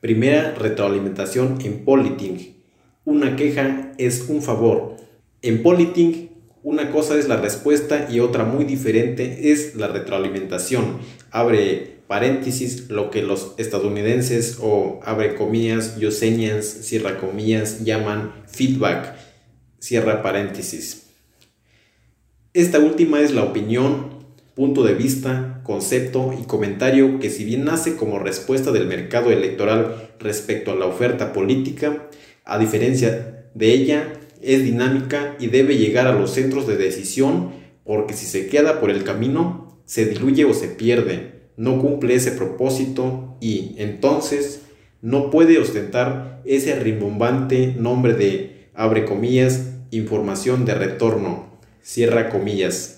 Primera retroalimentación en Politing. Una queja es un favor. En Politing, una cosa es la respuesta y otra muy diferente es la retroalimentación. Abre paréntesis, lo que los estadounidenses o abre comillas, yosenians, cierra comillas, llaman feedback, cierra paréntesis. Esta última es la opinión, punto de vista, concepto y comentario que si bien nace como respuesta del mercado electoral respecto a la oferta política, a diferencia de ella, es dinámica y debe llegar a los centros de decisión porque si se queda por el camino, se diluye o se pierde, no cumple ese propósito y entonces no puede ostentar ese rimbombante nombre de, abre comillas, información de retorno, cierra comillas.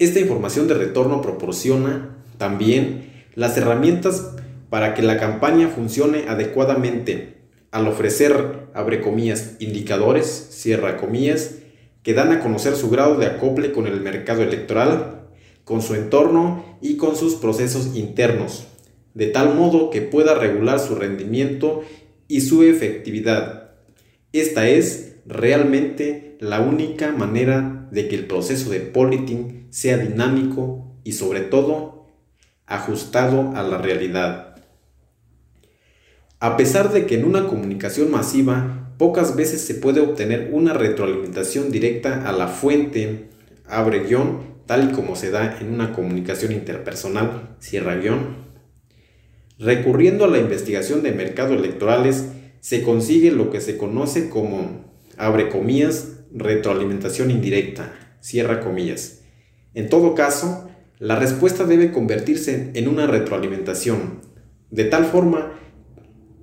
Esta información de retorno proporciona también las herramientas para que la campaña funcione adecuadamente al ofrecer, abre comillas, indicadores, cierra comillas, que dan a conocer su grado de acople con el mercado electoral, con su entorno y con sus procesos internos, de tal modo que pueda regular su rendimiento y su efectividad. Esta es realmente la única manera de que el proceso de politing sea dinámico y sobre todo ajustado a la realidad. A pesar de que en una comunicación masiva pocas veces se puede obtener una retroalimentación directa a la fuente, abre guion, tal y como se da en una comunicación interpersonal, cierra guion, recurriendo a la investigación de mercados electorales, se consigue lo que se conoce como, abre comillas, retroalimentación indirecta, cierra comillas. En todo caso, la respuesta debe convertirse en una retroalimentación, de tal forma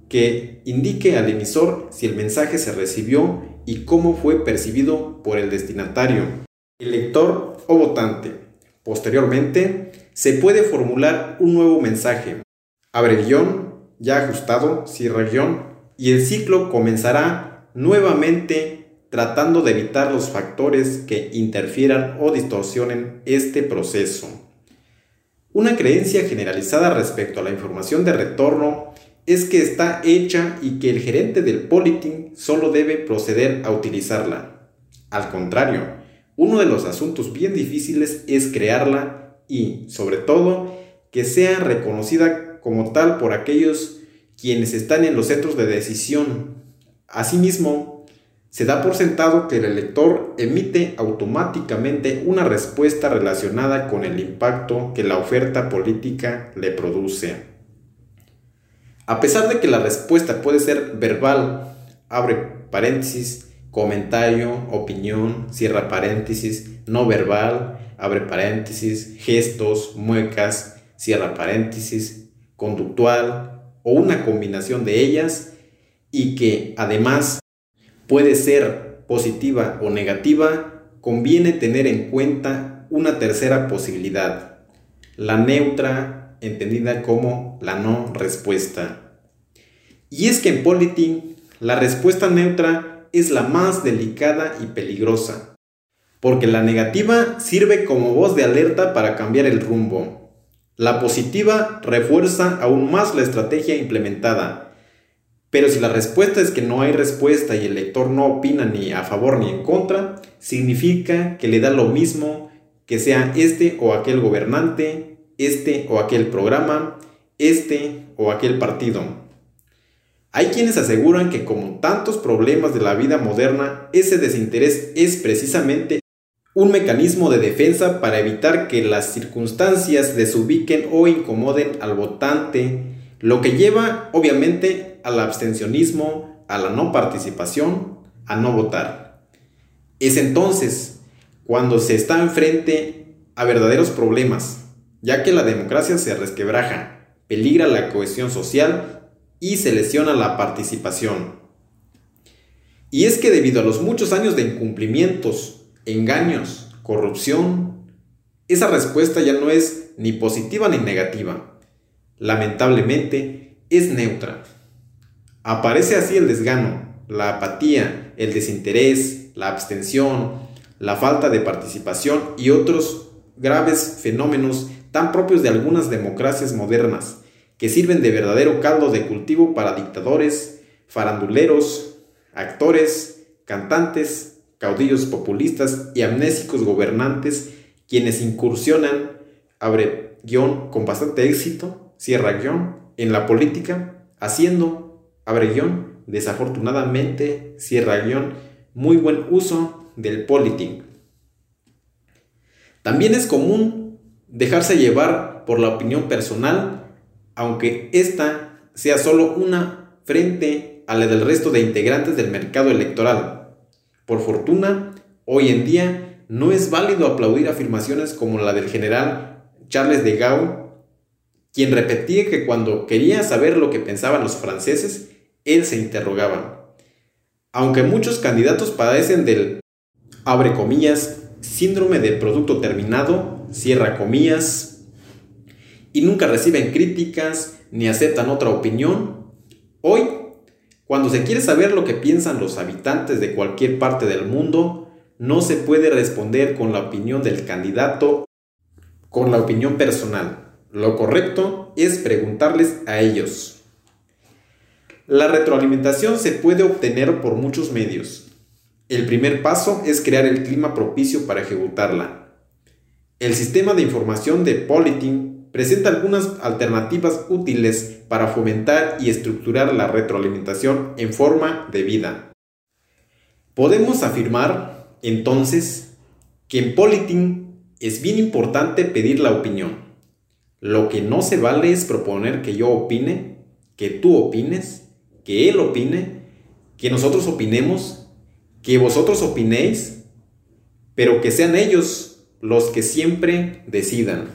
que indique al emisor si el mensaje se recibió y cómo fue percibido por el destinatario, el lector o votante. Posteriormente, se puede formular un nuevo mensaje. Abre guion, ya ajustado, cierra guion, y el ciclo comenzará nuevamente tratando de evitar los factores que interfieran o distorsionen este proceso. Una creencia generalizada respecto a la información de retorno es que está hecha y que el gerente del politing solo debe proceder a utilizarla. Al contrario, uno de los asuntos bien difíciles es crearla y, sobre todo, que sea reconocida como tal por aquellos quienes están en los centros de decisión. Asimismo, se da por sentado que el elector emite automáticamente una respuesta relacionada con el impacto que la oferta política le produce. A pesar de que la respuesta puede ser verbal, abre paréntesis, comentario, opinión, cierra paréntesis, no verbal, abre paréntesis, gestos, muecas, cierra paréntesis, conductual o una combinación de ellas y que además puede ser positiva o negativa, conviene tener en cuenta una tercera posibilidad, la neutra, entendida como la no respuesta. Y es que en Politing, la respuesta neutra es la más delicada y peligrosa, porque la negativa sirve como voz de alerta para cambiar el rumbo. La positiva refuerza aún más la estrategia implementada pero si la respuesta es que no hay respuesta y el lector no opina ni a favor ni en contra, significa que le da lo mismo que sea este o aquel gobernante, este o aquel programa, este o aquel partido. Hay quienes aseguran que como tantos problemas de la vida moderna, ese desinterés es precisamente un mecanismo de defensa para evitar que las circunstancias desubiquen o incomoden al votante, lo que lleva obviamente al abstencionismo, a la no participación, a no votar. Es entonces cuando se está enfrente a verdaderos problemas, ya que la democracia se resquebraja, peligra la cohesión social y se lesiona la participación. Y es que debido a los muchos años de incumplimientos, engaños, corrupción, esa respuesta ya no es ni positiva ni negativa. Lamentablemente, es neutra. Aparece así el desgano, la apatía, el desinterés, la abstención, la falta de participación y otros graves fenómenos tan propios de algunas democracias modernas, que sirven de verdadero caldo de cultivo para dictadores, faranduleros, actores, cantantes, caudillos populistas y amnésicos gobernantes quienes incursionan, abre guion, con bastante éxito, cierra guion, en la política, haciendo, abre guion, desafortunadamente, cierra guion, muy buen uso del politing. También es común dejarse llevar por la opinión personal, aunque ésta sea solo una frente a la del resto de integrantes del mercado electoral. Por fortuna, hoy en día no es válido aplaudir afirmaciones como la del general Charles de Gaulle, quien repetía que cuando quería saber lo que pensaban los franceses, él se interrogaba. Aunque muchos candidatos padecen del, síndrome del producto terminado, cierra comillas, y nunca reciben críticas ni aceptan otra opinión, hoy, cuando se quiere saber lo que piensan los habitantes de cualquier parte del mundo, no se puede responder con la opinión del candidato, con la opinión personal. Lo correcto es preguntarles a ellos. La retroalimentación se puede obtener por muchos medios. El primer paso es crear el clima propicio para ejecutarla. El sistema de información de Politin presenta algunas alternativas útiles para fomentar y estructurar la retroalimentación en forma de vida. Podemos afirmar, entonces, que en Politin es bien importante pedir la opinión. Lo que no se vale es proponer que yo opine, que tú opines, que él opine, que nosotros opinemos, que vosotros opinéis, pero que sean ellos los que siempre decidan.